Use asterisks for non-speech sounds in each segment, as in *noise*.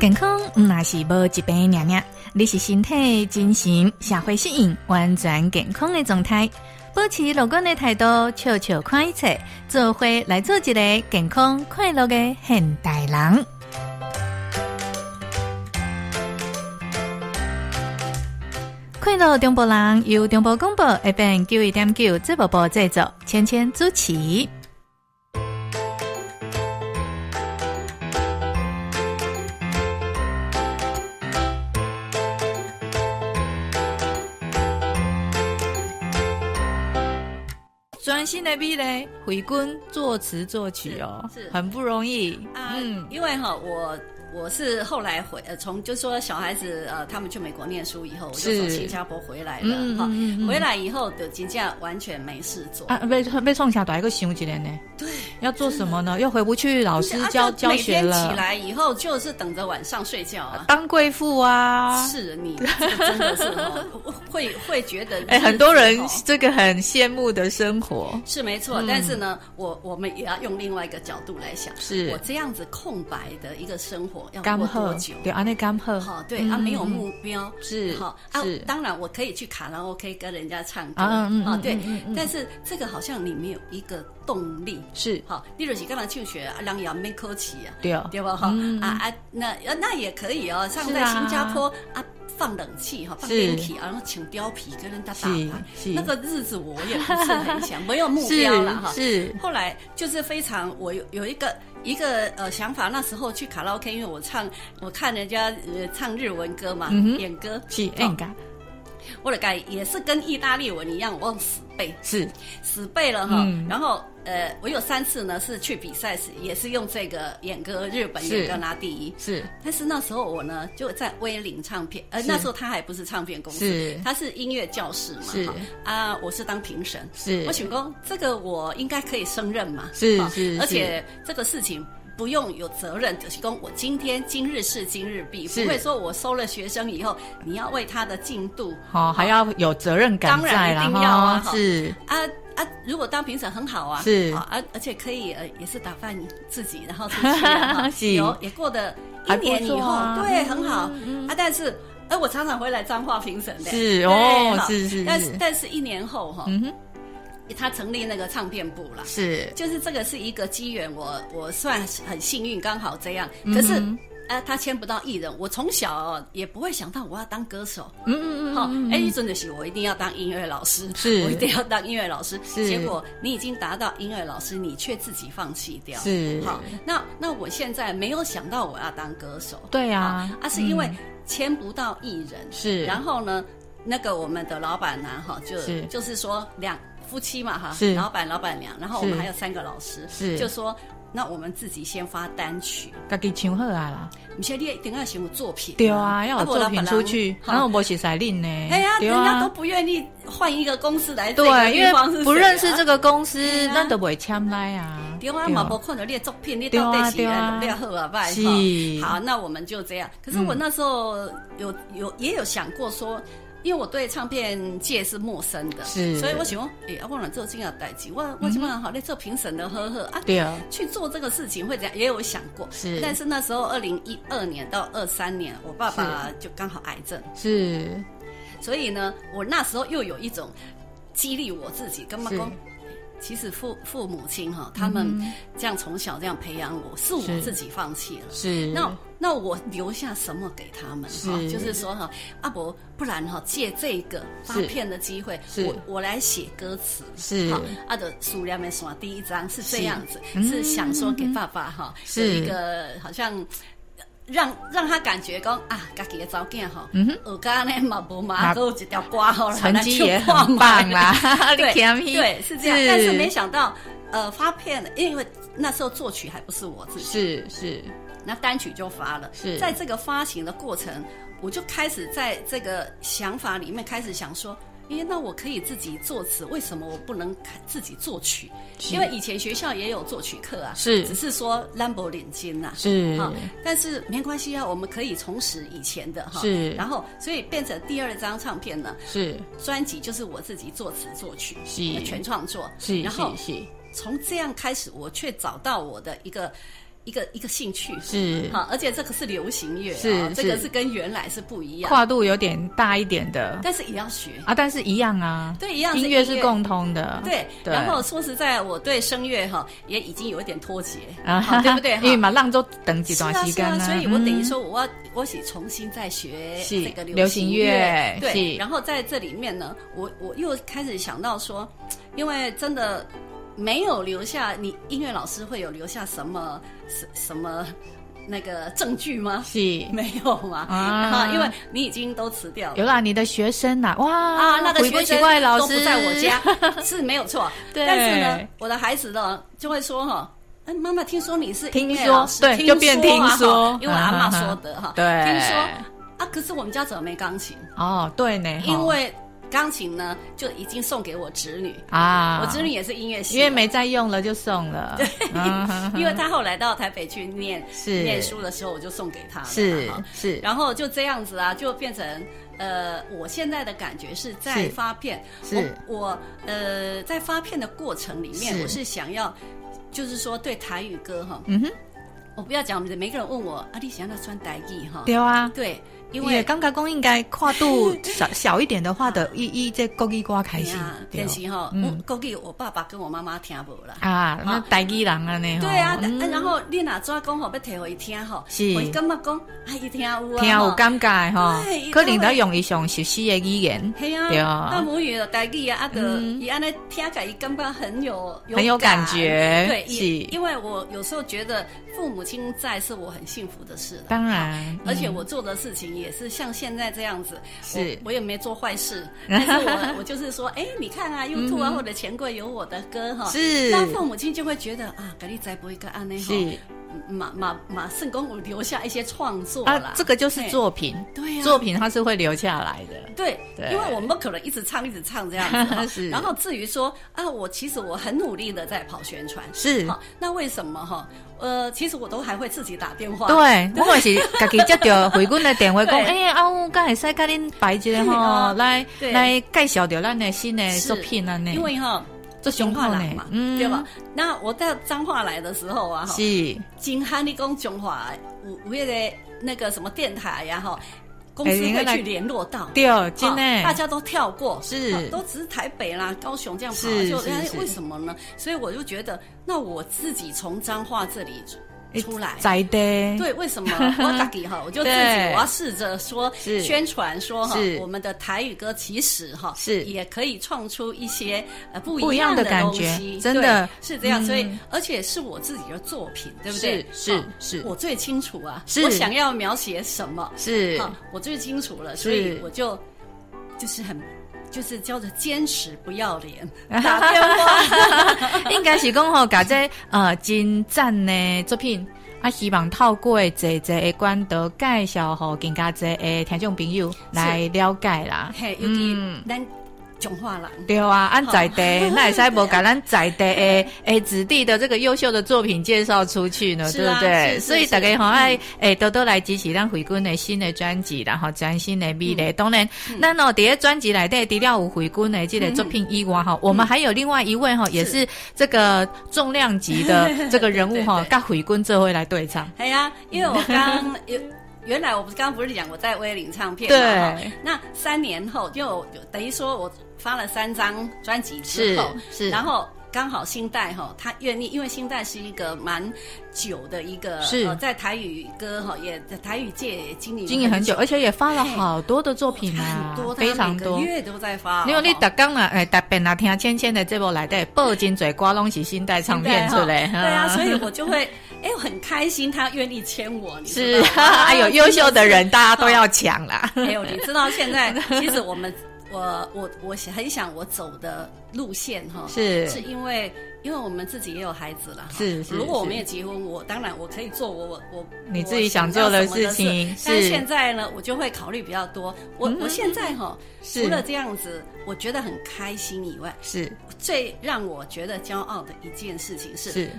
健康毋那是无一病尔尔，你是身体、精神、社会适应完全健康的状态，保持乐观的态度，笑笑看一切，做伙来做一个健康快乐的现代人。快乐中部人由中部广播 FM 九一点九节目部制作，千千主持。的美嘞，回归作词作曲哦，是，是很不容易。啊、嗯，因为哈我。我是后来回呃，从就说小孩子呃，他们去美国念书以后，我就从新加坡回来了。哈、嗯，回来以后的金价完全没事做啊，被被创下多一个想几年呢？对，要做什么呢？又回不去老师教、啊、教学了。每天起来以后就是等着晚上睡觉啊，当贵妇啊。是你真的是哦，*laughs* 会会觉得哎、欸，很多人这个很羡慕的生活是没错，嗯、但是呢，我我们也要用另外一个角度来想，是我这样子空白的一个生活。要过多久？对，安内干喝。好，对，啊，没有目标，是好啊。当然，我可以去卡拉 OK 跟人家唱歌，啊，嗯嗯，对。但是这个好像你没有一个动力，是好。例如是刚才就学啊，让杨梅科奇啊，对啊，对吧？哈啊啊，那那也可以哦。像在新加坡啊，放冷气哈，放电梯，然后请貂皮跟人家打牌，那个日子我也不是很想，没有目 *laughs* 标了哈。是。后来就是非常，我有有一个。一个呃想法，那时候去卡拉 OK，因为我唱，我看人家呃唱日文歌嘛，嗯、演歌。是演歌，我的改也是跟意大利文一样，我死背。是。死背了哈，嗯、然后。呃，我有三次呢，是去比赛时，也是用这个演歌，日本演歌拿第一。是，但是那时候我呢，就在威灵唱片，呃，那时候他还不是唱片公司，是，他是音乐教室嘛，是。啊，我是当评审，是，我想说这个我应该可以胜任嘛，是是，而且这个事情不用有责任，就是说我今天今日事今日毕，不会说我收了学生以后，你要为他的进度，哦，还要有责任感，当然一定要啊，是。啊。啊，如果当评审很好啊，是。啊，而而且可以呃，也是打扮自己，然后出去、啊，*laughs* 有也过得一年以后，啊、对，很好、嗯、啊。但是，哎、呃，我常常回来彰化评审的，是哦，是是，是。但是，但是一年后哈，嗯哼，他成立那个唱片部了，是，就是这个是一个机缘，我我算很幸运，刚好这样，可是。嗯啊，他签不到艺人，我从小也不会想到我要当歌手。嗯嗯嗯，好，哎，真的是我一定要当音乐老师，是，我一定要当音乐老师。是，结果你已经达到音乐老师，你却自己放弃掉。是，好，那那我现在没有想到我要当歌手。对啊，啊，是因为签不到艺人。是，然后呢，那个我们的老板呢，哈，就就是说两夫妻嘛，哈，是，老板老板娘，然后我们还有三个老师，是，就说。那我们自己先发单曲，自己唱好啊啦。你现在一定要写有作品，对啊，要有作品出去，然后我写才令呢。哎呀，人家都不愿意换一个公司来，对，因为不认识这个公司，那都不会签来啊。对啊，嘛不看到你的作品，你到底是来弄好啊？拜哈。好，那我们就这样。可是我那时候有有也有想过说。因为我对唱片界是陌生的，是，所以我喜欢哎，忘了做这样代志，我我起码好，你做评审的呵呵啊，对啊，去做这个事情会怎样？也有想过，是，但是那时候二零一二年到二三年，我爸爸就刚好癌症，是，所以呢，我那时候又有一种激励我自己，跟妈公。其实父父母亲哈，他们这样从小这样培养我，是我自己放弃了。是，那那我留下什么给他们？哈，就是说哈，阿伯，不然哈，借这个发片的机会，我我来写歌词。是，阿的书里面说第一章是这样子，是想说给爸爸哈，是一个好像。让让他感觉讲啊，家己的早间哈，我刚刚呢嘛无嘛，都一条瓜好了，成绩也很棒啦。*laughs* 对对，是这样。但是没想到，呃，发片，因为那时候作曲还不是我自己，是是，那单曲就发了。是，在这个发行的过程，我就开始在这个想法里面开始想说。因为那我可以自己作词，为什么我不能自己作曲？因为以前学校也有作曲课啊，是，只是说兰博领金呐，是，但是没关系啊，我们可以重拾以前的哈，是，然后所以变成第二张唱片呢，是。专辑就是我自己作词作曲，是。全创作，是，然后从这样开始，我却找到我的一个。一个一个兴趣。是。好，而且这个是流行乐，是这个是跟原来是不一样，跨度有点大一点的，但是也要学。啊，但是一样啊，对，一样音乐是共通的，对。对。然后说实在，我对声乐哈也已经有一点脱节。啊，*laughs* 对不对？因为嘛，浪都等几段时间啊，所以我等于说我要我想重新再学这个流行乐，对。然后在这里面呢，我我又开始想到说，因为真的。没有留下，你音乐老师会有留下什么什什么那个证据吗？是，*laughs* 没有吗？啊，因为你已经都辞掉了。有啦，你的学生呐，哇啊，那个学生老师都不在我家，*laughs* 是没有错。对。但是呢，我的孩子呢就会说哈，哎，妈妈听说你是音乐老师，对，就变听说，因为阿妈说的哈，对，听说啊，可是我们家怎么没钢琴？哦，对呢，因为。钢琴呢，就已经送给我侄女。啊，我侄女也是音乐系，因为没再用了就送了。对，*laughs* 因为她后来到台北去念是。念书的时候，我就送给她了。是是，然后就这样子啊，就变成呃，我现在的感觉是在发片，是。我呃在发片的过程里面，我是想要就是说对台语歌哈，嗯哼，我不要讲，每个人问我啊，你想要穿台语哈？对啊，对。因为刚刚讲应该跨度小 *laughs* 小一点的话的，一一这国语歌开始，但是哈，嗯，国语我爸爸跟我妈妈听不了啊，那台语人啊呢？对啊，然后你哪抓讲好要提回听哈，是，我感觉讲哎一听有啊，听有尴尬哈，可能都用一种熟悉的语言，对啊，那母语的台语啊，啊个伊安尼听起来感觉很有很有感觉，对，是，因为我有时候觉得父母亲在是我很幸福的事，当然，而且我做的事情。也是像现在这样子，是。我也没做坏事，*laughs* 但是我我就是说，哎，你看啊，*laughs* YouTube 啊，或者钱柜有我的歌哈，是，那父母亲就会觉得啊，给你再播一个安内哈，马马马圣公我留下一些创作啦，这个就是作品，对，作品它是会留下来的，对，因为我们不可能一直唱一直唱这样子，*laughs* 然后至于说啊，我其实我很努力的在跑宣传，是，那为什么哈？呃，其实我都还会自己打电话。对，我也是自己接到回军的电话，*laughs* 讲，哎，啊，我刚才使跟您摆一个哈，来来介绍掉咱的新的作品啊，呢。因为哈，做彰化来嘛，对吧？那我到彰化来的时候啊，是，金汉你讲彰化有有迄个那个什么电台呀，哈。公司会去联络到，对，真的，大家都跳过，是，都只是台北啦、高雄这样跑，就为什么呢？所以我就觉得，那我自己从彰化这里。出来。在的对，为什么？*laughs* 我自己哈，我就自己我要试着说宣传说哈，我们的台语歌其实哈是。也可以创出一些呃不一样的感觉，真的。是这样，所以而且是我自己的作品，对不对？是是，我最清楚啊，我想要描写什么，是。我最清楚了，所以我就就是很就是叫做坚持不要脸 *laughs* 打电话，*laughs* 应该是讲吼，搞这呃精湛的作品，啊，希望透过这这的管道介绍和更加这的听众朋友来了解啦。嘿，嗯。讲话了，对啊，按在地，那也是无把咱在地诶诶子弟的这个优秀的作品介绍出去呢，对不对？所以大家好爱诶多多来支持咱回军的新的专辑，然后崭新的美丽。当然，那喏，第一专辑来的除了有回军的这个作品以外哈，我们还有另外一位哈，也是这个重量级的这个人物哈，*laughs* 跟回军这回来对唱。哎呀，因为我刚 *laughs* 有。原来我不是刚刚不是讲我在威领唱片嘛？对。那三年后就等于说我发了三张专辑之后，是，是然后刚好新代哈，他愿意，因为新代是一个蛮久的一个，是、呃、在台语歌哈，也在台语界也经营经营很久，而且也发了好多的作品啊，很多非常多，月都在发。因为你特刚啊，哎，特别那听芊芊的这部来的报金嘴瓜拢是新代唱片出来，对啊，所以我就会。哎，我很开心，他愿意签我。你是，*laughs* 哎呦优秀的人，大家都要抢啦。还有，你知道现在，*laughs* 其实我们，我我我很想我走的路线哈，是是因为，因为我们自己也有孩子了。是是。如果我没有结婚，我当然我可以做我我我你自己想做的事情。但现在呢，我就会考虑比较多。我我现在哈，除了这样子，我觉得很开心以外，是最让我觉得骄傲的一件事情是。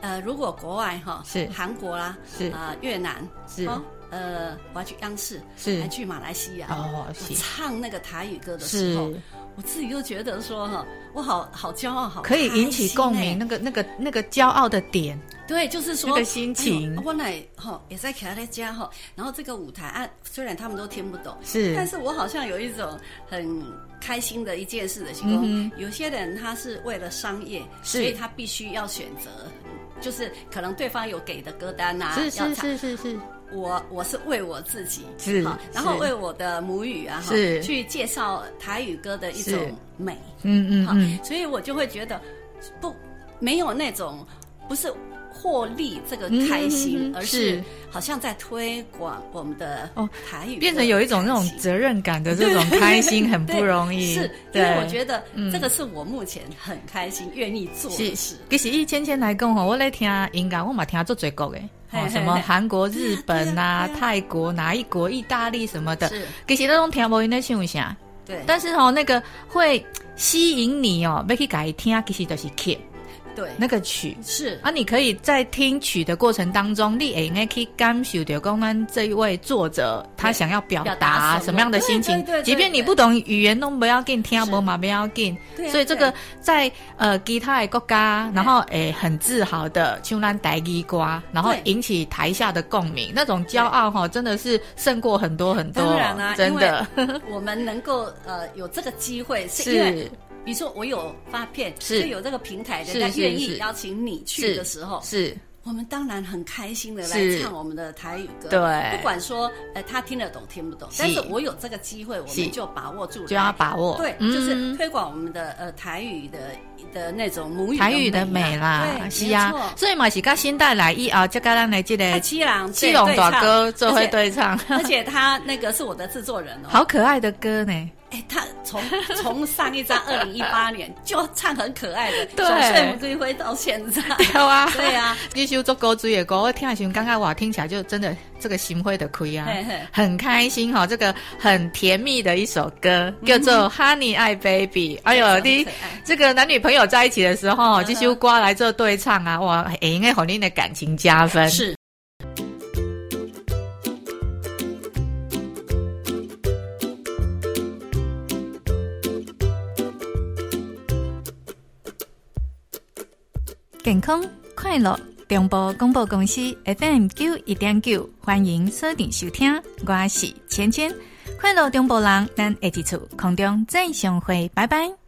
呃，如果国外哈是。韩国啦，是。啊越南是。呃，我要去央视是，还去马来西亚哦，唱那个台语歌的时候，我自己就觉得说哈，我好好骄傲，好可以引起共鸣，那个那个那个骄傲的点，对，就是说那个心情。我来哈也在卡在家哈，然后这个舞台啊，虽然他们都听不懂，是，但是我好像有一种很开心的一件事的情况。嗯、有些人他是为了商业，所以他必须要选择，就是可能对方有给的歌单啊，是是是是是。我我是为我自己是，然后为我的母语啊，是去介绍台语歌的一种美，嗯嗯嗯，所以我就会觉得不没有那种不是。获利这个开心，而是好像在推广我们的哦台语，变成有一种那种责任感的这种开心，很不容易。是，因为我觉得这个是我目前很开心、愿意做的事。其实一千千来讲吼，我来听音乐，我嘛听做最国的，什么韩国、日本啊、泰国哪一国、意大利什么的。是，其实那种听不因在唱啥，对。但是哦，那个会吸引你哦，要去改听，其实都是曲。对，那个曲是啊，你可以在听曲的过程当中，你也可以感受到刚刚这一位作者他想要表达什么样的心情。即便你不懂语言，都不要紧，听不嘛不要紧。所以这个在呃其他的国家，然后诶很自豪的唱咱台语歌，然后引起台下的共鸣，那种骄傲哈，真的是胜过很多很多。当然啊，真的，*laughs* 我们能够呃有这个机会，是因为。比如说，我有发片，是。有这个平台的，他愿意邀请你去的时候，是我们当然很开心的来唱我们的台语歌。对，不管说呃他听得懂听不懂，但是我有这个机会，我们就把握住，就要把握。对，就是推广我们的呃台语的的那种母语台语的美啦。对，是啊，所以嘛是跟新带来一啊，就跟咱来这个七郎七龙大哥做会对唱，而且他那个是我的制作人哦，好可爱的歌呢。哎，他从从上一张二零一八年就唱很可爱的，对，从睡不归灰到现在，*laughs* 对啊，对啊，一首做歌追的歌，我听的时候刚刚哇，听起来就真的这个心灰的亏啊，很开心哈，这个很甜蜜的一首歌叫做《Honey I Baby》，哎呦，你这个男女朋友在一起的时候，这首歌来做对唱啊，哇，也应该和你的感情加分。是。健康快乐，中部广播公司 FM 九一点九，欢迎锁定收听。我是芊芊，快乐中波人，咱下一次空中再相会，拜拜。